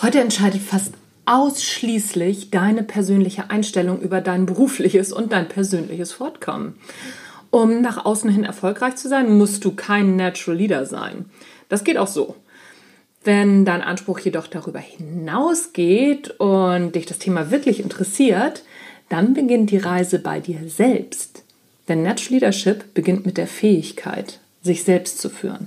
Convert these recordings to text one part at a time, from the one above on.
Heute entscheidet fast ausschließlich deine persönliche Einstellung über dein berufliches und dein persönliches Fortkommen. Um nach außen hin erfolgreich zu sein, musst du kein Natural Leader sein. Das geht auch so. Wenn dein Anspruch jedoch darüber hinausgeht und dich das Thema wirklich interessiert, dann beginnt die Reise bei dir selbst. Denn Natural Leadership beginnt mit der Fähigkeit, sich selbst zu führen.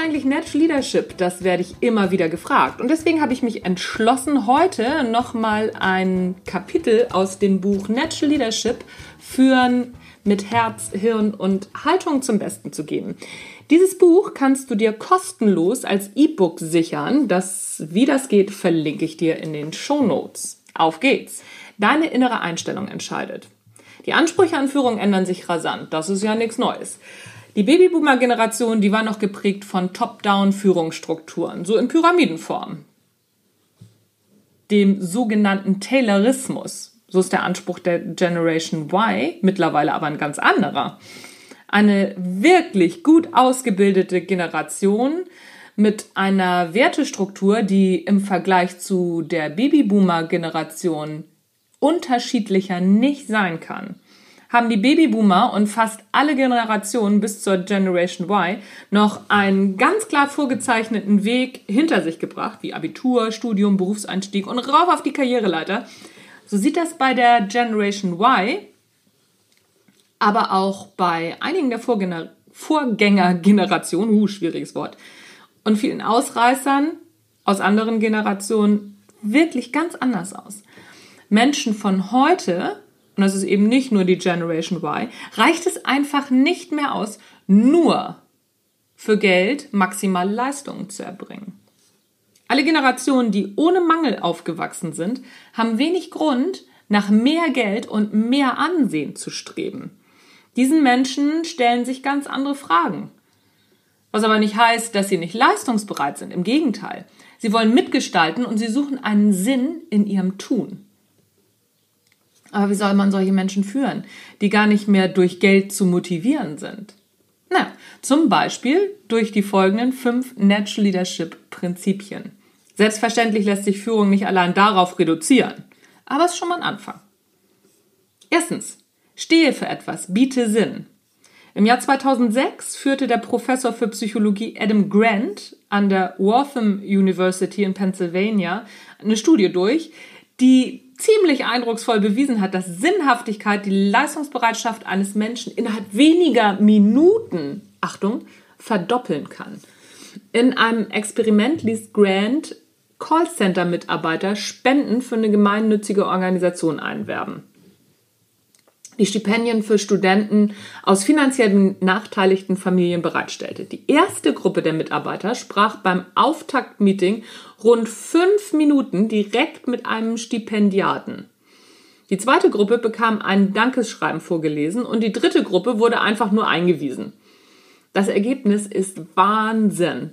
Eigentlich Natural Leadership? Das werde ich immer wieder gefragt. Und deswegen habe ich mich entschlossen, heute nochmal ein Kapitel aus dem Buch Natural Leadership Führen mit Herz, Hirn und Haltung zum Besten zu geben. Dieses Buch kannst du dir kostenlos als E-Book sichern. Das, wie das geht, verlinke ich dir in den Show Notes. Auf geht's. Deine innere Einstellung entscheidet. Die Ansprüche an Führung ändern sich rasant. Das ist ja nichts Neues. Die Babyboomer-Generation, die war noch geprägt von Top-Down-Führungsstrukturen, so in Pyramidenform. Dem sogenannten Taylorismus, so ist der Anspruch der Generation Y, mittlerweile aber ein ganz anderer. Eine wirklich gut ausgebildete Generation mit einer Wertestruktur, die im Vergleich zu der Babyboomer-Generation unterschiedlicher nicht sein kann haben die Babyboomer und fast alle Generationen bis zur Generation Y noch einen ganz klar vorgezeichneten Weg hinter sich gebracht, wie Abitur, Studium, Berufseinstieg und rauf auf die Karriereleiter. So sieht das bei der Generation Y, aber auch bei einigen der Vorgänger Vorgängergenerationen, uh, schwieriges Wort, und vielen Ausreißern aus anderen Generationen wirklich ganz anders aus. Menschen von heute und das ist eben nicht nur die Generation Y, reicht es einfach nicht mehr aus, nur für Geld maximale Leistungen zu erbringen. Alle Generationen, die ohne Mangel aufgewachsen sind, haben wenig Grund, nach mehr Geld und mehr Ansehen zu streben. Diesen Menschen stellen sich ganz andere Fragen. Was aber nicht heißt, dass sie nicht leistungsbereit sind. Im Gegenteil. Sie wollen mitgestalten und sie suchen einen Sinn in ihrem Tun. Aber wie soll man solche Menschen führen, die gar nicht mehr durch Geld zu motivieren sind? Na, zum Beispiel durch die folgenden fünf Natural Leadership Prinzipien. Selbstverständlich lässt sich Führung nicht allein darauf reduzieren, aber es ist schon mal ein Anfang. Erstens, stehe für etwas, biete Sinn. Im Jahr 2006 führte der Professor für Psychologie Adam Grant an der Waltham University in Pennsylvania eine Studie durch, die ziemlich eindrucksvoll bewiesen hat, dass Sinnhaftigkeit die Leistungsbereitschaft eines Menschen innerhalb weniger Minuten, Achtung, verdoppeln kann. In einem Experiment ließ Grant Callcenter-Mitarbeiter Spenden für eine gemeinnützige Organisation einwerben die Stipendien für Studenten aus finanziell benachteiligten Familien bereitstellte. Die erste Gruppe der Mitarbeiter sprach beim Auftaktmeeting rund fünf Minuten direkt mit einem Stipendiaten. Die zweite Gruppe bekam ein Dankesschreiben vorgelesen und die dritte Gruppe wurde einfach nur eingewiesen. Das Ergebnis ist Wahnsinn.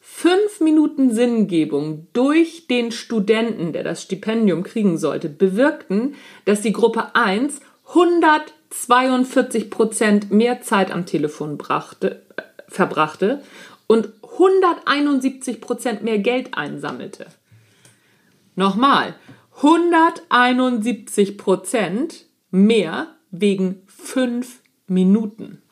Fünf Minuten Sinngebung durch den Studenten, der das Stipendium kriegen sollte, bewirkten, dass die Gruppe 1 142 Prozent mehr Zeit am Telefon brachte, äh, verbrachte und 171 Prozent mehr Geld einsammelte. Nochmal, 171 Prozent mehr wegen fünf Minuten.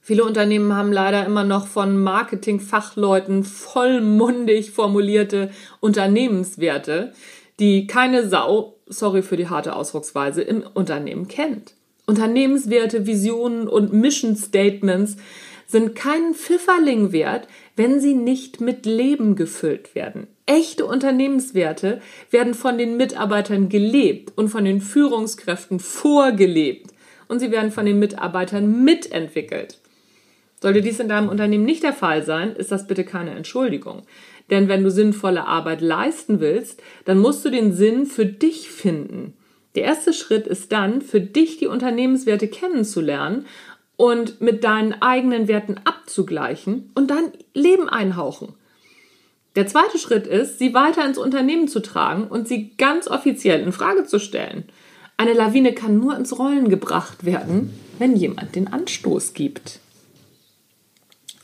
Viele Unternehmen haben leider immer noch von Marketingfachleuten vollmundig formulierte Unternehmenswerte, die keine Sau, sorry für die harte Ausdrucksweise, im Unternehmen kennt. Unternehmenswerte, Visionen und Mission Statements sind keinen Pfifferling wert, wenn sie nicht mit Leben gefüllt werden. Echte Unternehmenswerte werden von den Mitarbeitern gelebt und von den Führungskräften vorgelebt. Und sie werden von den Mitarbeitern mitentwickelt. Sollte dies in deinem Unternehmen nicht der Fall sein, ist das bitte keine Entschuldigung. Denn wenn du sinnvolle Arbeit leisten willst, dann musst du den Sinn für dich finden. Der erste Schritt ist dann, für dich die Unternehmenswerte kennenzulernen und mit deinen eigenen Werten abzugleichen und dann Leben einhauchen. Der zweite Schritt ist, sie weiter ins Unternehmen zu tragen und sie ganz offiziell in Frage zu stellen. Eine Lawine kann nur ins Rollen gebracht werden, wenn jemand den Anstoß gibt.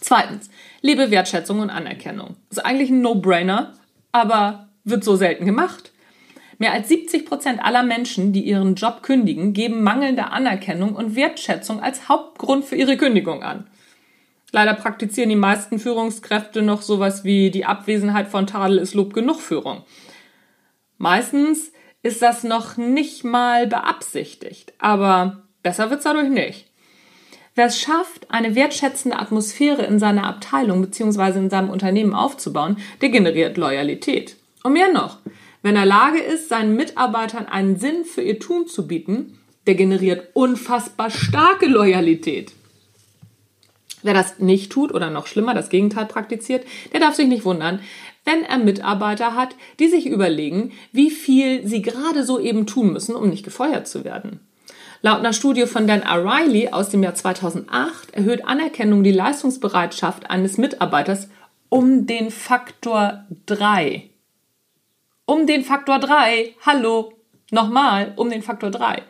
Zweitens, lebe Wertschätzung und Anerkennung. Ist eigentlich ein No-Brainer, aber wird so selten gemacht. Mehr als 70 Prozent aller Menschen, die ihren Job kündigen, geben mangelnde Anerkennung und Wertschätzung als Hauptgrund für ihre Kündigung an. Leider praktizieren die meisten Führungskräfte noch sowas wie die Abwesenheit von Tadel ist Lob genug Führung. Meistens ist das noch nicht mal beabsichtigt, aber besser wird's dadurch nicht. Wer es schafft, eine wertschätzende Atmosphäre in seiner Abteilung bzw. in seinem Unternehmen aufzubauen, der generiert Loyalität. Und mehr noch, wenn er Lage ist, seinen Mitarbeitern einen Sinn für ihr Tun zu bieten, der generiert unfassbar starke Loyalität. Wer das nicht tut oder noch schlimmer das Gegenteil praktiziert, der darf sich nicht wundern, wenn er Mitarbeiter hat, die sich überlegen, wie viel sie gerade so eben tun müssen, um nicht gefeuert zu werden. Laut einer Studie von Dan O'Reilly aus dem Jahr 2008 erhöht Anerkennung die Leistungsbereitschaft eines Mitarbeiters um den Faktor 3 um den Faktor 3. Hallo, nochmal, um den Faktor 3.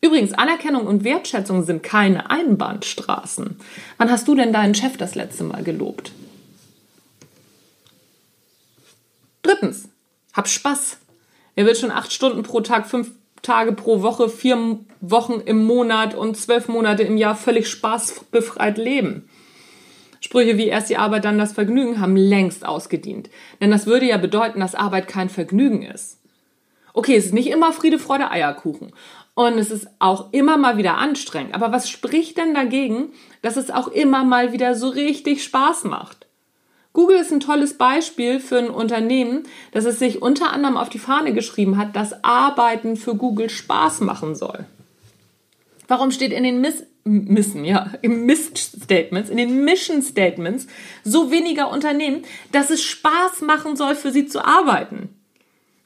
Übrigens, Anerkennung und Wertschätzung sind keine Einbahnstraßen. Wann hast du denn deinen Chef das letzte Mal gelobt? Drittens, hab Spaß. Wer will schon acht Stunden pro Tag, fünf Tage pro Woche, vier Wochen im Monat und zwölf Monate im Jahr völlig spaßbefreit leben? Sprüche wie erst die Arbeit, dann das Vergnügen haben längst ausgedient. Denn das würde ja bedeuten, dass Arbeit kein Vergnügen ist. Okay, es ist nicht immer Friede, Freude, Eierkuchen. Und es ist auch immer mal wieder anstrengend. Aber was spricht denn dagegen, dass es auch immer mal wieder so richtig Spaß macht? Google ist ein tolles Beispiel für ein Unternehmen, das es sich unter anderem auf die Fahne geschrieben hat, dass Arbeiten für Google Spaß machen soll. Warum steht in den Miss Missen, ja, im Mist-Statements, in den Mission-Statements so weniger Unternehmen, dass es Spaß machen soll, für sie zu arbeiten?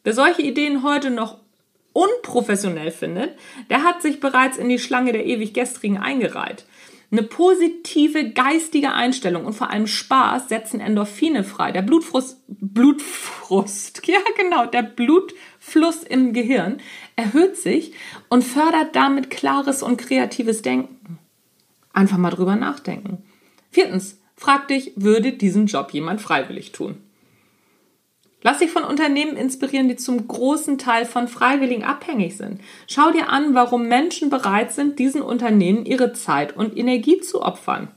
Wer solche Ideen heute noch unprofessionell findet, der hat sich bereits in die Schlange der ewig Gestrigen eingereiht. Eine positive geistige Einstellung und vor allem Spaß setzen Endorphine frei. Der Blutfrust, Blutfrust, ja genau, der Blutfluss im Gehirn erhöht sich und fördert damit klares und kreatives Denken. Einfach mal drüber nachdenken. Viertens, frag dich, würde diesen Job jemand freiwillig tun? Lass dich von Unternehmen inspirieren, die zum großen Teil von Freiwilligen abhängig sind. Schau dir an, warum Menschen bereit sind, diesen Unternehmen ihre Zeit und Energie zu opfern.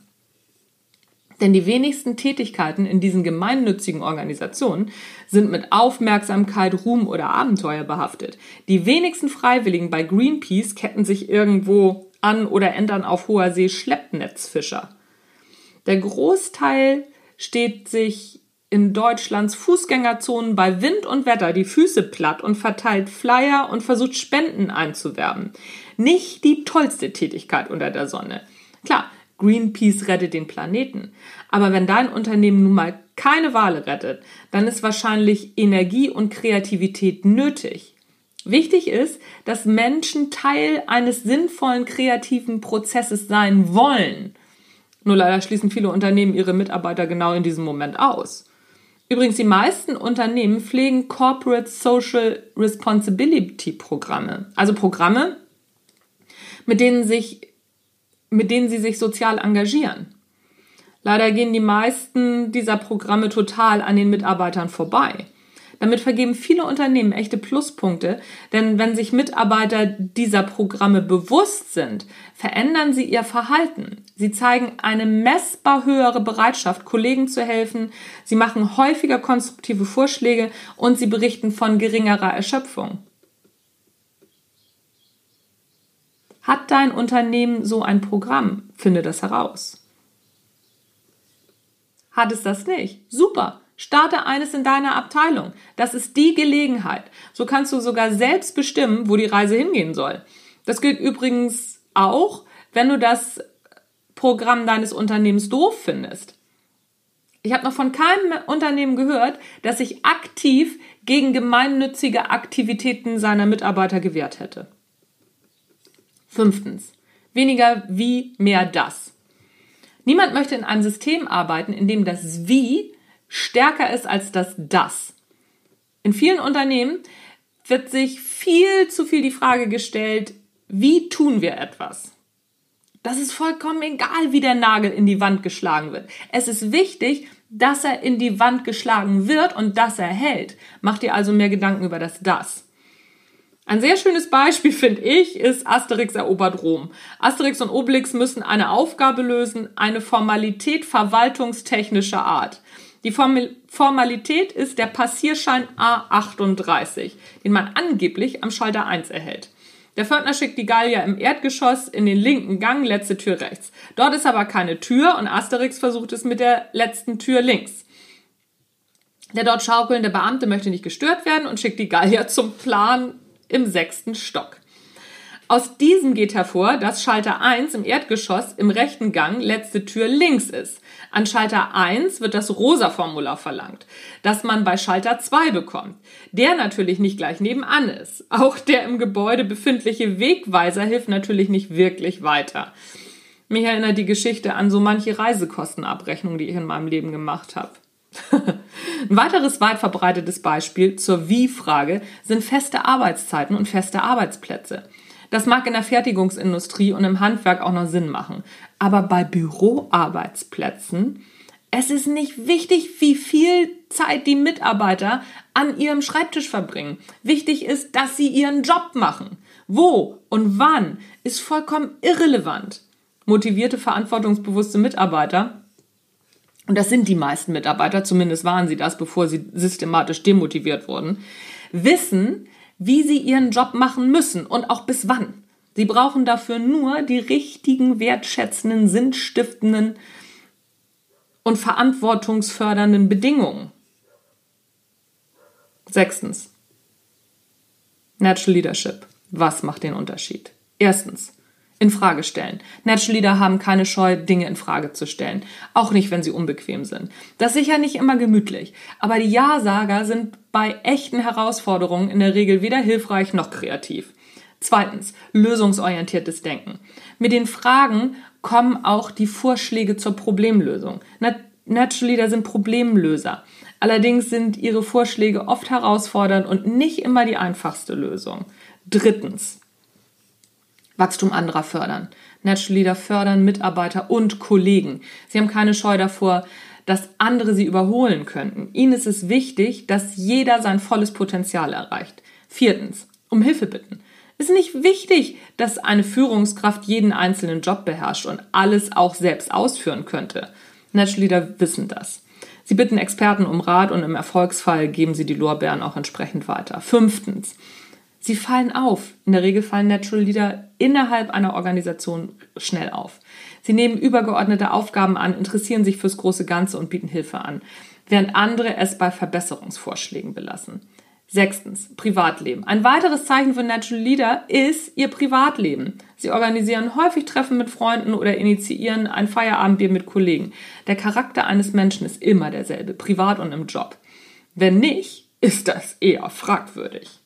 Denn die wenigsten Tätigkeiten in diesen gemeinnützigen Organisationen sind mit Aufmerksamkeit, Ruhm oder Abenteuer behaftet. Die wenigsten Freiwilligen bei Greenpeace ketten sich irgendwo an oder entern auf hoher See Schleppnetzfischer. Der Großteil steht sich in Deutschlands Fußgängerzonen bei Wind und Wetter die Füße platt und verteilt Flyer und versucht Spenden einzuwerben. Nicht die tollste Tätigkeit unter der Sonne. Klar, Greenpeace rettet den Planeten. Aber wenn dein Unternehmen nun mal keine Wale rettet, dann ist wahrscheinlich Energie und Kreativität nötig. Wichtig ist, dass Menschen Teil eines sinnvollen kreativen Prozesses sein wollen. Nur leider schließen viele Unternehmen ihre Mitarbeiter genau in diesem Moment aus. Übrigens, die meisten Unternehmen pflegen Corporate Social Responsibility Programme, also Programme, mit denen, sich, mit denen sie sich sozial engagieren. Leider gehen die meisten dieser Programme total an den Mitarbeitern vorbei. Damit vergeben viele Unternehmen echte Pluspunkte, denn wenn sich Mitarbeiter dieser Programme bewusst sind, verändern sie ihr Verhalten. Sie zeigen eine messbar höhere Bereitschaft, Kollegen zu helfen, sie machen häufiger konstruktive Vorschläge und sie berichten von geringerer Erschöpfung. Hat dein Unternehmen so ein Programm? Finde das heraus. Hat es das nicht? Super. Starte eines in deiner Abteilung. Das ist die Gelegenheit. So kannst du sogar selbst bestimmen, wo die Reise hingehen soll. Das gilt übrigens auch, wenn du das Programm deines Unternehmens doof findest. Ich habe noch von keinem Unternehmen gehört, das sich aktiv gegen gemeinnützige Aktivitäten seiner Mitarbeiter gewehrt hätte. Fünftens. Weniger wie, mehr das. Niemand möchte in einem System arbeiten, in dem das Wie stärker ist als das Das. In vielen Unternehmen wird sich viel zu viel die Frage gestellt, wie tun wir etwas? Das ist vollkommen egal, wie der Nagel in die Wand geschlagen wird. Es ist wichtig, dass er in die Wand geschlagen wird und dass er hält. Mach dir also mehr Gedanken über das Das. Ein sehr schönes Beispiel, finde ich, ist Asterix erobert Rom. Asterix und Obelix müssen eine Aufgabe lösen, eine Formalität verwaltungstechnischer Art. Die Formalität ist der Passierschein A38, den man angeblich am Schalter 1 erhält. Der Pförtner schickt die Gallier im Erdgeschoss in den linken Gang, letzte Tür rechts. Dort ist aber keine Tür und Asterix versucht es mit der letzten Tür links. Der dort schaukelnde Beamte möchte nicht gestört werden und schickt die Gallier zum Plan im sechsten Stock. Aus diesem geht hervor, dass Schalter 1 im Erdgeschoss im rechten Gang letzte Tür links ist. An Schalter 1 wird das Rosa-Formular verlangt, das man bei Schalter 2 bekommt, der natürlich nicht gleich nebenan ist. Auch der im Gebäude befindliche Wegweiser hilft natürlich nicht wirklich weiter. Mich erinnert die Geschichte an so manche Reisekostenabrechnung, die ich in meinem Leben gemacht habe. Ein weiteres weit verbreitetes Beispiel zur Wie-Frage sind feste Arbeitszeiten und feste Arbeitsplätze. Das mag in der Fertigungsindustrie und im Handwerk auch noch Sinn machen. Aber bei Büroarbeitsplätzen, es ist nicht wichtig, wie viel Zeit die Mitarbeiter an ihrem Schreibtisch verbringen. Wichtig ist, dass sie ihren Job machen. Wo und wann ist vollkommen irrelevant. Motivierte, verantwortungsbewusste Mitarbeiter und das sind die meisten Mitarbeiter, zumindest waren sie das, bevor sie systematisch demotiviert wurden, wissen, wie sie ihren Job machen müssen und auch bis wann. Sie brauchen dafür nur die richtigen, wertschätzenden, sinnstiftenden und verantwortungsfördernden Bedingungen. Sechstens. Natural Leadership. Was macht den Unterschied? Erstens in Frage stellen. Natural Leader haben keine Scheu, Dinge in Frage zu stellen. Auch nicht, wenn sie unbequem sind. Das ist sicher nicht immer gemütlich. Aber die Ja-Sager sind bei echten Herausforderungen in der Regel weder hilfreich noch kreativ. Zweitens, lösungsorientiertes Denken. Mit den Fragen kommen auch die Vorschläge zur Problemlösung. Natural Leader sind Problemlöser. Allerdings sind ihre Vorschläge oft herausfordernd und nicht immer die einfachste Lösung. Drittens, Wachstum anderer fördern. Natural Leader fördern Mitarbeiter und Kollegen. Sie haben keine Scheu davor, dass andere sie überholen könnten. Ihnen ist es wichtig, dass jeder sein volles Potenzial erreicht. Viertens, um Hilfe bitten. Es ist nicht wichtig, dass eine Führungskraft jeden einzelnen Job beherrscht und alles auch selbst ausführen könnte. Natural Leader wissen das. Sie bitten Experten um Rat und im Erfolgsfall geben sie die Lorbeeren auch entsprechend weiter. Fünftens, Sie fallen auf. In der Regel fallen Natural Leader innerhalb einer Organisation schnell auf. Sie nehmen übergeordnete Aufgaben an, interessieren sich fürs große Ganze und bieten Hilfe an, während andere es bei Verbesserungsvorschlägen belassen. Sechstens, Privatleben. Ein weiteres Zeichen für Natural Leader ist ihr Privatleben. Sie organisieren häufig Treffen mit Freunden oder initiieren ein Feierabendbier mit Kollegen. Der Charakter eines Menschen ist immer derselbe, privat und im Job. Wenn nicht, ist das eher fragwürdig.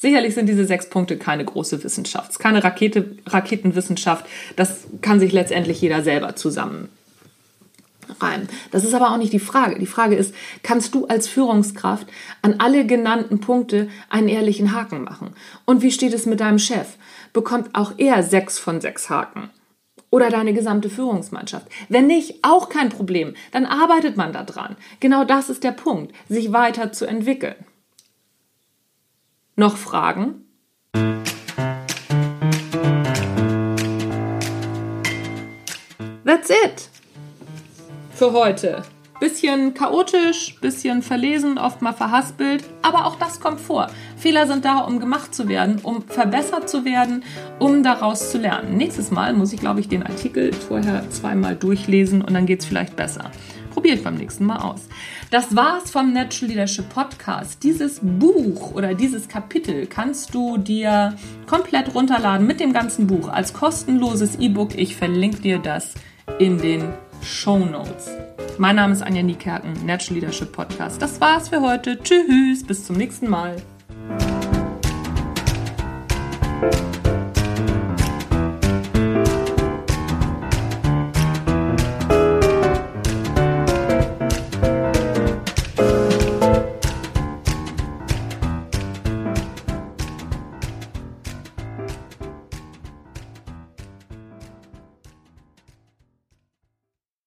Sicherlich sind diese sechs Punkte keine große Wissenschaft, keine Rakete, Raketenwissenschaft. Das kann sich letztendlich jeder selber zusammen reimen. Das ist aber auch nicht die Frage. Die Frage ist, kannst du als Führungskraft an alle genannten Punkte einen ehrlichen Haken machen? Und wie steht es mit deinem Chef? Bekommt auch er sechs von sechs Haken? Oder deine gesamte Führungsmannschaft? Wenn nicht, auch kein Problem. Dann arbeitet man daran. Genau das ist der Punkt, sich weiterzuentwickeln. Noch Fragen? That's it für heute. Bisschen chaotisch, bisschen verlesen, oft mal verhaspelt, aber auch das kommt vor. Fehler sind da, um gemacht zu werden, um verbessert zu werden, um daraus zu lernen. Nächstes Mal muss ich, glaube ich, den Artikel vorher zweimal durchlesen und dann geht es vielleicht besser. Probiere ich beim nächsten Mal aus. Das war's vom Natural Leadership Podcast. Dieses Buch oder dieses Kapitel kannst du dir komplett runterladen mit dem ganzen Buch als kostenloses E-Book. Ich verlinke dir das in den Show Notes. Mein Name ist Anja Niekerken, Natural Leadership Podcast. Das war's für heute. Tschüss, bis zum nächsten Mal.